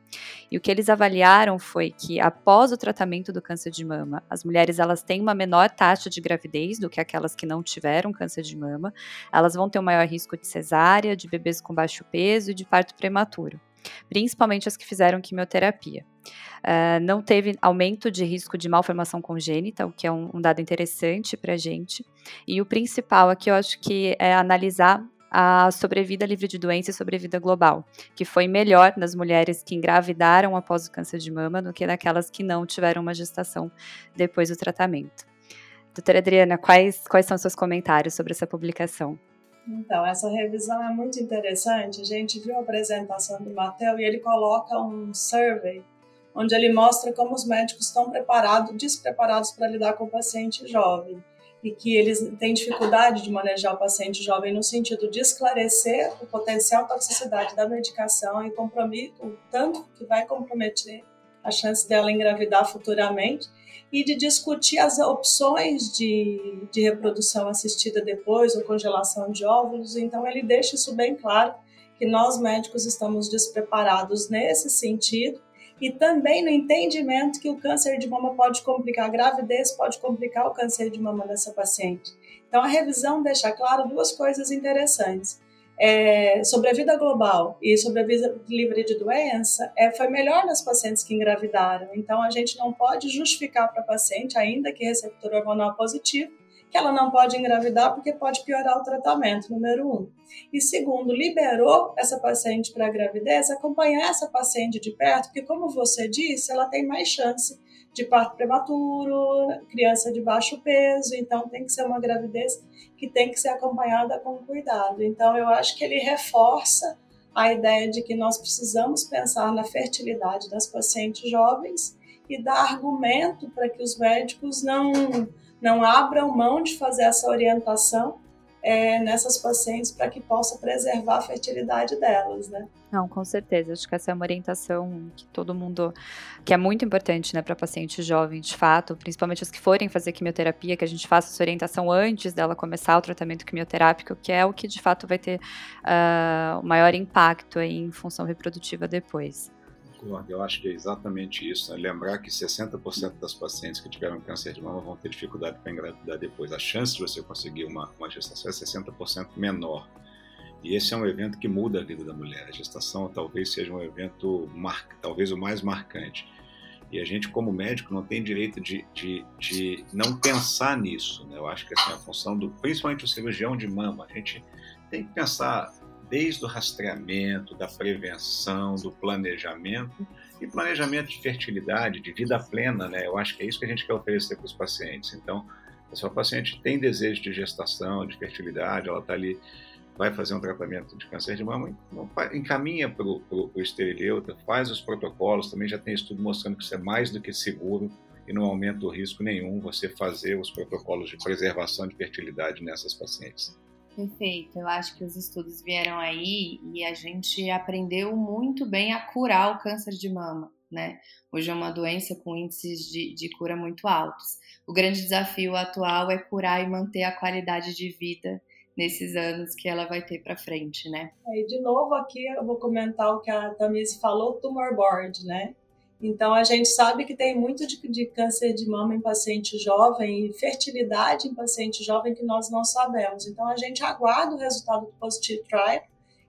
E o que eles avaliaram foi que após o tratamento do câncer de mama, as mulheres elas têm uma menor taxa de gravidez do que aquelas que não tiveram câncer de mama. Elas vão ter um maior risco de cesárea, de bebês com baixo peso e de parto prematuro principalmente as que fizeram quimioterapia. Uh, não teve aumento de risco de malformação congênita, o que é um, um dado interessante para a gente. E o principal aqui eu acho que é analisar a sobrevida livre de doença e sobrevida global, que foi melhor nas mulheres que engravidaram após o câncer de mama do que naquelas que não tiveram uma gestação depois do tratamento. Doutora Adriana, quais, quais são seus comentários sobre essa publicação? Então, essa revisão é muito interessante. A gente viu a apresentação do Matheus e ele coloca um survey onde ele mostra como os médicos estão preparados, despreparados para lidar com o paciente jovem e que eles têm dificuldade de manejar o paciente jovem no sentido de esclarecer o potencial toxicidade da medicação e o tanto que vai comprometer a chance dela engravidar futuramente e de discutir as opções de, de reprodução assistida depois ou congelação de óvulos. Então ele deixa isso bem claro que nós médicos estamos despreparados nesse sentido e também no entendimento que o câncer de mama pode complicar a gravidez, pode complicar o câncer de mama dessa paciente. Então, a revisão deixa claro duas coisas interessantes. É, sobre a vida global e sobre a vida livre de doença, é, foi melhor nas pacientes que engravidaram. Então, a gente não pode justificar para a paciente, ainda que receptor hormonal positivo, que ela não pode engravidar porque pode piorar o tratamento, número um. E segundo, liberou essa paciente para a gravidez, acompanhar essa paciente de perto, porque, como você disse, ela tem mais chance de parto prematuro, criança de baixo peso, então tem que ser uma gravidez que tem que ser acompanhada com cuidado. Então, eu acho que ele reforça a ideia de que nós precisamos pensar na fertilidade das pacientes jovens e dar argumento para que os médicos não não abram mão de fazer essa orientação é, nessas pacientes para que possa preservar a fertilidade delas, né? Não, com certeza. Acho que essa é uma orientação que todo mundo, que é muito importante, né, para paciente jovem, de fato, principalmente os que forem fazer quimioterapia, que a gente faça essa orientação antes dela começar o tratamento quimioterápico, que é o que de fato vai ter uh, o maior impacto aí em função reprodutiva depois concordo. Eu acho que é exatamente isso. Né? Lembrar que 60% das pacientes que tiveram câncer de mama vão ter dificuldade para engravidar depois. A chance de você conseguir uma, uma gestação é 60% menor. E esse é um evento que muda a vida da mulher. A gestação talvez seja um evento, mar... talvez o mais marcante. E a gente, como médico, não tem direito de, de, de não pensar nisso. Né? Eu acho que assim, a função do, principalmente o cirurgião de mama, a gente tem que pensar desde o rastreamento, da prevenção, do planejamento e planejamento de fertilidade, de vida plena, né? Eu acho que é isso que a gente quer oferecer para os pacientes. Então, se a paciente tem desejo de gestação, de fertilidade, ela está ali, vai fazer um tratamento de câncer de mama, encaminha para o esterileuta, faz os protocolos, também já tem estudo mostrando que isso é mais do que seguro e não aumenta o risco nenhum você fazer os protocolos de preservação de fertilidade nessas pacientes. Perfeito. Eu acho que os estudos vieram aí e a gente aprendeu muito bem a curar o câncer de mama, né? Hoje é uma doença com índices de, de cura muito altos. O grande desafio atual é curar e manter a qualidade de vida nesses anos que ela vai ter para frente, né? E de novo aqui eu vou comentar o que a Tamise falou, tumor board, né? Então, a gente sabe que tem muito de, de, câncer de mama em paciente jovem e fertilidade em paciente jovem que nós não sabemos. Então, a gente aguarda o resultado do Positive Trial,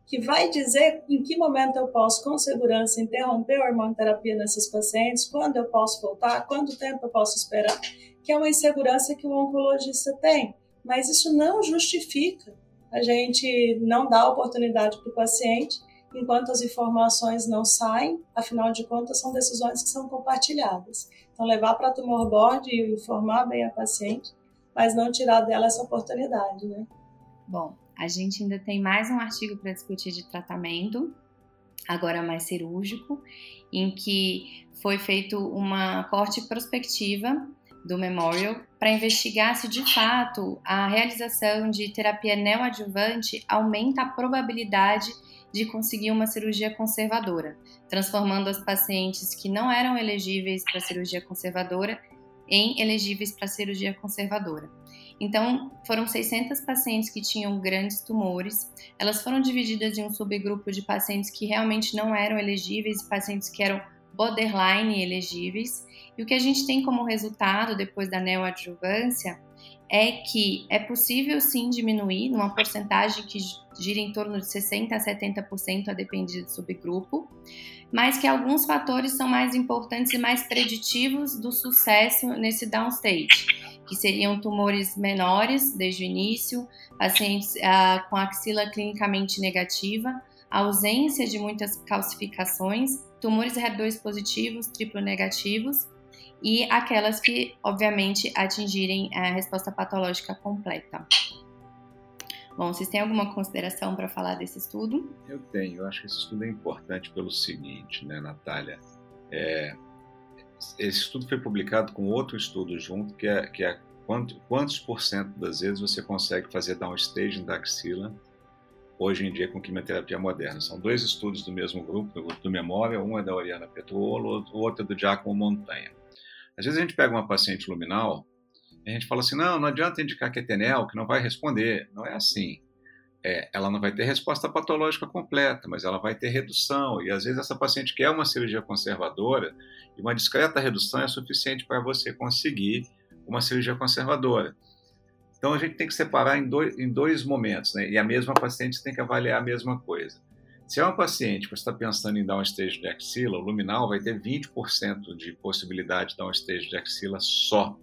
que vai dizer em que momento eu posso, com segurança, interromper a hormonoterapia nessas pacientes, quando eu posso voltar, quanto tempo eu posso esperar, que é uma insegurança que o oncologista tem. Mas isso não justifica a gente não dar oportunidade para o paciente enquanto as informações não saem, afinal de contas, são decisões que são compartilhadas. Então, levar para tumor board e informar bem a paciente, mas não tirar dela essa oportunidade, né? Bom, a gente ainda tem mais um artigo para discutir de tratamento, agora mais cirúrgico, em que foi feito uma corte prospectiva do Memorial para investigar se de fato a realização de terapia neoadjuvante aumenta a probabilidade de conseguir uma cirurgia conservadora, transformando as pacientes que não eram elegíveis para cirurgia conservadora em elegíveis para cirurgia conservadora. Então, foram 600 pacientes que tinham grandes tumores. Elas foram divididas em um subgrupo de pacientes que realmente não eram elegíveis e pacientes que eram borderline elegíveis. E o que a gente tem como resultado depois da neoadjuvância é que é possível sim diminuir numa porcentagem que gira em torno de 60% a 70% a depender do subgrupo, mas que alguns fatores são mais importantes e mais preditivos do sucesso nesse downstage, que seriam tumores menores desde o início, pacientes ah, com axila clinicamente negativa, ausência de muitas calcificações, tumores HER2 positivos, triplo negativos, e aquelas que, obviamente, atingirem a resposta patológica completa. Bom, vocês têm alguma consideração para falar desse estudo? Eu tenho. Eu acho que esse estudo é importante pelo seguinte, né, Natália? É, esse estudo foi publicado com outro estudo junto, que é, que é quanto, quantos por cento das vezes você consegue fazer downstaging da axila hoje em dia com quimioterapia moderna. São dois estudos do mesmo grupo, do grupo do Memória, um é da Oriana Petrolo, o outro é do Giacomo Montanha. Às vezes a gente pega uma paciente luminal a gente fala assim, não, não adianta indicar que é tenel, que não vai responder. Não é assim. é, ela não vai ter resposta patológica completa, mas ela vai ter redução. E às vezes essa paciente quer uma cirurgia conservadora e uma discreta redução é suficiente para você conseguir uma cirurgia conservadora. Então a gente tem que separar em dois, em dois momentos, né? E a mesma paciente tem que avaliar a mesma coisa. Se é uma paciente que está pensando em dar um stage de axila, o luminal vai ter 20% de possibilidade de dar um stage de axila só.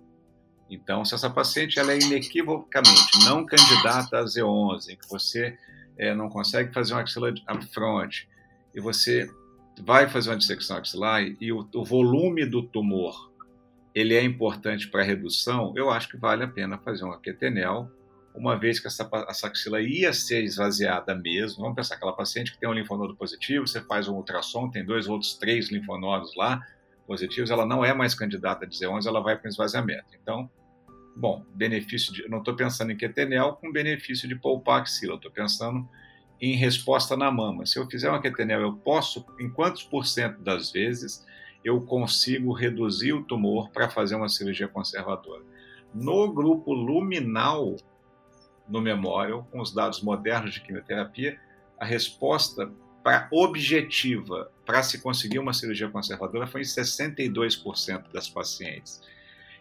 Então, se essa paciente ela é inequivocamente não candidata a Z11, em que você é, não consegue fazer uma axila upfront e você vai fazer uma dissecção axilar e o, o volume do tumor ele é importante para redução, eu acho que vale a pena fazer um aquetenel uma vez que essa, essa axila ia ser esvaziada mesmo, vamos pensar aquela paciente que tem um linfonodo positivo, você faz um ultrassom, tem dois outros três linfonodos lá positivos, ela não é mais candidata a dizer 11, ela vai para o esvaziamento. Então, bom, benefício de, não estou pensando em quetenel com benefício de poupar axila, estou pensando em resposta na mama. Se eu fizer uma quetenel, eu posso, em quantos por cento das vezes, eu consigo reduzir o tumor para fazer uma cirurgia conservadora. No grupo luminal, no memória, com os dados modernos de quimioterapia, a resposta para objetiva para se conseguir uma cirurgia conservadora foi em 62% das pacientes.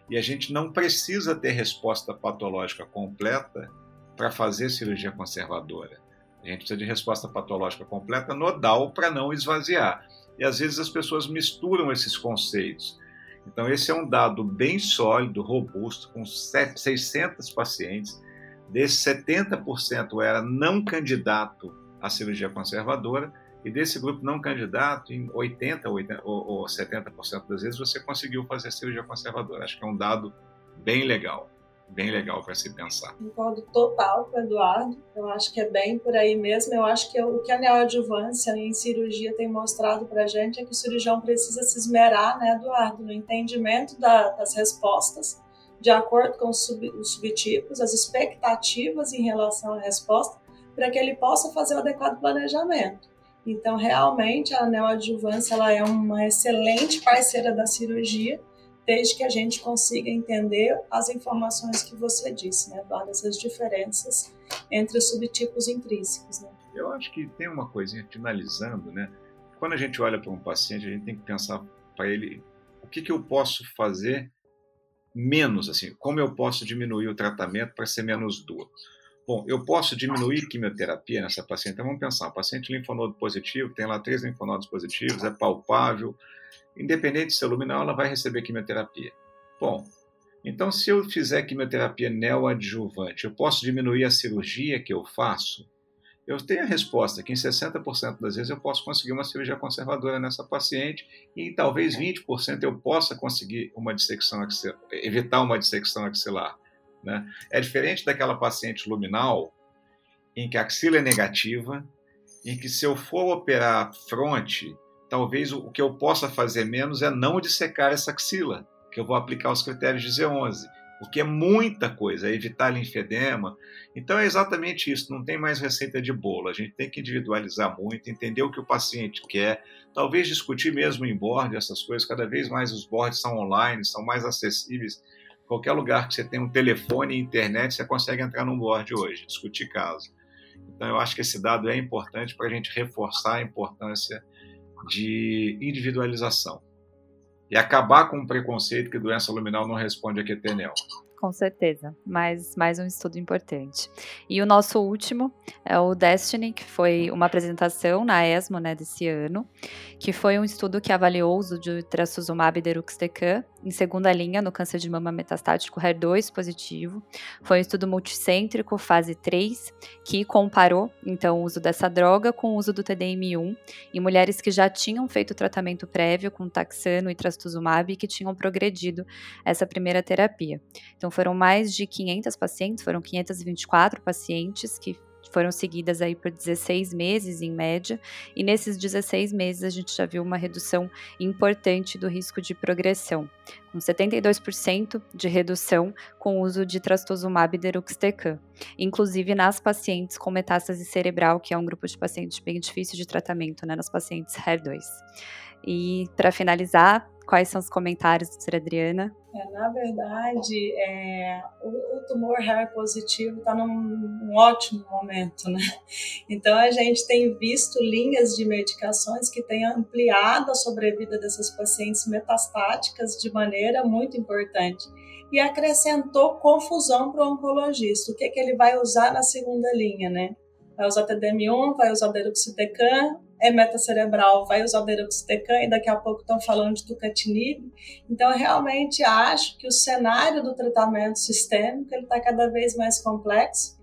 E a gente não precisa ter resposta patológica completa para fazer cirurgia conservadora. A gente precisa de resposta patológica completa nodal para não esvaziar. E às vezes as pessoas misturam esses conceitos. Então, esse é um dado bem sólido, robusto, com 600 pacientes, Desses 70% era não candidato à cirurgia conservadora, e desse grupo não candidato, em 80% 80, ou, 70% das vezes você conseguiu fazer cirurgia conservadora. Acho que é um dado bem legal, bem legal para se pensar. Concordo total com o Eduardo. Eu acho que é bem por aí mesmo. Eu acho que o que a neoadjuvância em cirurgia tem mostrado para a gente é que o cirurgião precisa se esmerar, né, Eduardo, no entendimento da, das respostas de acordo com os, sub, os subtipos, as expectativas em relação à resposta, para que ele possa fazer o adequado planejamento. Então, realmente, a neoadjuvância ela é uma excelente parceira da cirurgia, desde que a gente consiga entender as informações que você disse, né, Eduardo, essas diferenças entre os subtipos intrínsecos. Né? Eu acho que tem uma coisinha finalizando, né? Quando a gente olha para um paciente, a gente tem que pensar para ele o que, que eu posso fazer menos, assim, como eu posso diminuir o tratamento para ser menos duro? Bom, eu posso diminuir quimioterapia nessa paciente. Então vamos pensar, paciente linfonodo positivo, tem lá três linfonodos positivos, é palpável, independente se é luminal, ela vai receber quimioterapia. Bom, então se eu fizer quimioterapia neoadjuvante, eu posso diminuir a cirurgia que eu faço? Eu tenho a resposta que em 60% das vezes eu posso conseguir uma cirurgia conservadora nessa paciente e em talvez 20% eu possa conseguir uma dissecção axilar, evitar uma dissecção axilar. Né? É diferente daquela paciente luminal em que a axila é negativa, em que se eu for operar fronte, talvez o que eu possa fazer menos é não dissecar essa axila, que eu vou aplicar os critérios de Z11 o que é muita coisa, é evitar linfedema. Então é exatamente isso, não tem mais receita de bolo. A gente tem que individualizar muito, entender o que o paciente quer, talvez discutir mesmo em board essas coisas. Cada vez mais os boards são online, são mais acessíveis. Qualquer lugar que você tem um telefone e internet, você consegue entrar num board hoje, discutir caso. Então eu acho que esse dado é importante para a gente reforçar a importância de individualização e acabar com o preconceito que doença luminal não responde a quetenel. Com certeza, mais, mais um estudo importante. E o nosso último é o Destiny, que foi uma apresentação na ESMO né, desse ano, que foi um estudo que avaliou o uso de trastuzumab deruxtecan em segunda linha no câncer de mama metastático HER2 positivo. Foi um estudo multicêntrico, fase 3, que comparou então o uso dessa droga com o uso do TDM1 em mulheres que já tinham feito tratamento prévio com taxano e trastuzumab e que tinham progredido essa primeira terapia. Então foram mais de 500 pacientes, foram 524 pacientes que foram seguidas aí por 16 meses em média, e nesses 16 meses a gente já viu uma redução importante do risco de progressão, com 72% de redução com o uso de trastuzumab deruxtecan, inclusive nas pacientes com metástase cerebral, que é um grupo de pacientes bem difícil de tratamento, né, nas pacientes HER2. E para finalizar, Quais são os comentários, doutora Adriana? É, na verdade, é, o, o, tumor HER positivo está num, ótimo momento, né? Então, a gente tem visto linhas de medicações que têm ampliado a sobrevida dessas pacientes metastáticas de maneira muito importante. E acrescentou confusão para o oncologista. O que, é que ele vai usar na segunda linha, né? Vai usar TDM1, vai usar deruxtecan, é metacerebral, vai usar deruxtecan e daqui a pouco estão falando de tucatinib. Então, eu realmente acho que o cenário do tratamento sistêmico está cada vez mais complexo.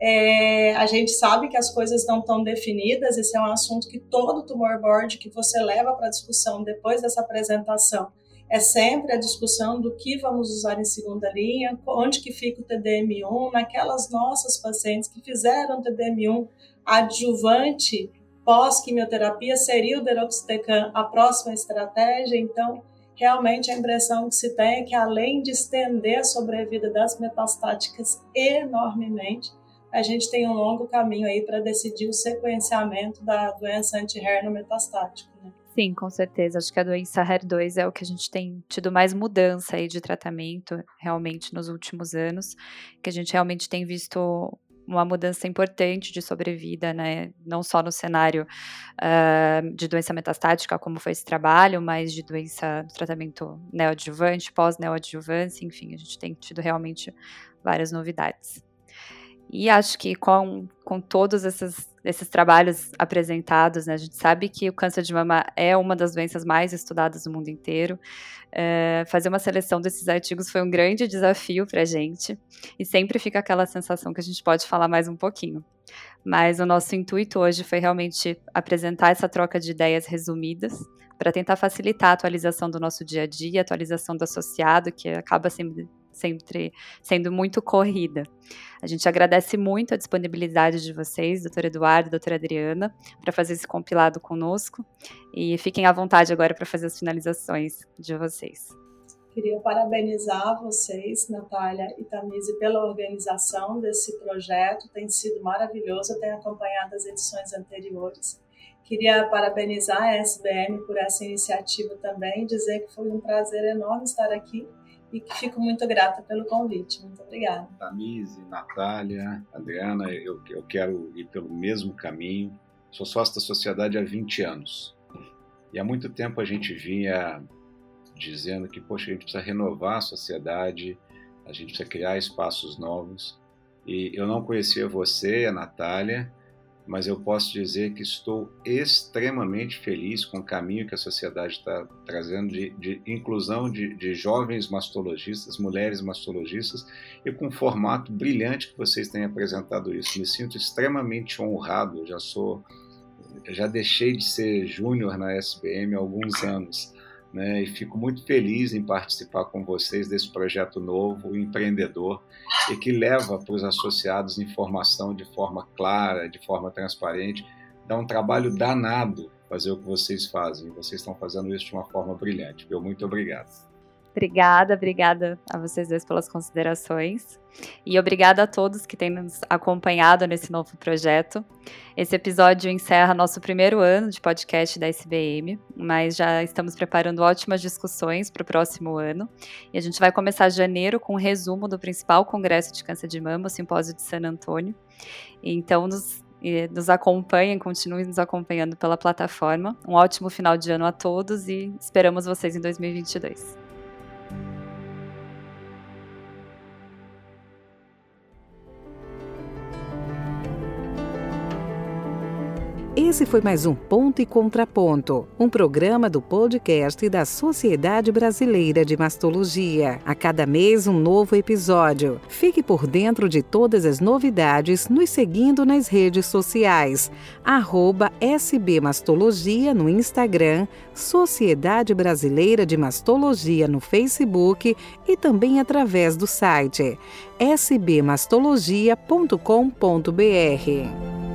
É, a gente sabe que as coisas não estão definidas, esse é um assunto que todo tumor board que você leva para discussão depois dessa apresentação é sempre a discussão do que vamos usar em segunda linha, onde que fica o TDM1, naquelas nossas pacientes que fizeram TDM1 adjuvante pós-quimioterapia, seria o deroxtecan a próxima estratégia, então realmente a impressão que se tem é que além de estender a sobrevida das metastáticas enormemente, a gente tem um longo caminho aí para decidir o sequenciamento da doença anti-HER metastático. Né? Sim, com certeza. Acho que a doença HER2 é o que a gente tem tido mais mudança aí de tratamento realmente nos últimos anos, que a gente realmente tem visto uma mudança importante de sobrevida, né? Não só no cenário uh, de doença metastática, como foi esse trabalho, mas de doença do tratamento neoadjuvante, pós-neoadjuvância, enfim, a gente tem tido realmente várias novidades. E acho que com, com todos esses, esses trabalhos apresentados, né, a gente sabe que o câncer de mama é uma das doenças mais estudadas no mundo inteiro. É, fazer uma seleção desses artigos foi um grande desafio para a gente, e sempre fica aquela sensação que a gente pode falar mais um pouquinho. Mas o nosso intuito hoje foi realmente apresentar essa troca de ideias resumidas, para tentar facilitar a atualização do nosso dia a dia, a atualização do associado, que acaba sempre sempre sendo muito corrida. A gente agradece muito a disponibilidade de vocês, doutor Eduardo doutora Adriana, para fazer esse compilado conosco. E fiquem à vontade agora para fazer as finalizações de vocês. Queria parabenizar vocês, Natália e Tamise, pela organização desse projeto. Tem sido maravilhoso, eu tenho acompanhado as edições anteriores. Queria parabenizar a SBM por essa iniciativa também, dizer que foi um prazer enorme estar aqui e que fico muito grata pelo convite. Muito obrigada. Tamise, Natália, Adriana, eu, eu quero ir pelo mesmo caminho. Sou sócio da sociedade há 20 anos. E há muito tempo a gente vinha dizendo que, poxa, a gente precisa renovar a sociedade, a gente precisa criar espaços novos. E eu não conhecia você, a Natália, mas eu posso dizer que estou extremamente feliz com o caminho que a sociedade está trazendo de, de inclusão de, de, jovens mastologistas, mulheres mastologistas, e com um formato brilhante que vocês têm apresentado isso. Me sinto extremamente honrado, já sou, já deixei de ser júnior na SBM há alguns anos né, e fico muito feliz em participar com vocês desse projeto novo, empreendedor, e que leva para os associados informação de forma clara, de forma transparente. Dá um trabalho danado fazer o que vocês fazem. Vocês estão fazendo isso de uma forma brilhante. Meu muito obrigado. Obrigada, obrigada a vocês dois pelas considerações. E obrigada a todos que têm nos acompanhado nesse novo projeto. Esse episódio encerra nosso primeiro ano de podcast da SBM, mas já estamos preparando ótimas discussões para o próximo ano. E a gente vai começar janeiro com um resumo do principal congresso de câncer de mama, o Simpósio de San Antônio. Então, nos nos acompanhem, continuem nos acompanhando pela plataforma. Um ótimo final de ano a todos e esperamos vocês em 2022. Esse foi mais um Ponto e Contraponto, um programa do podcast da Sociedade Brasileira de Mastologia. A cada mês, um novo episódio. Fique por dentro de todas as novidades nos seguindo nas redes sociais. Arroba SB Mastologia no Instagram, Sociedade Brasileira de Mastologia no Facebook e também através do site sbmastologia.com.br.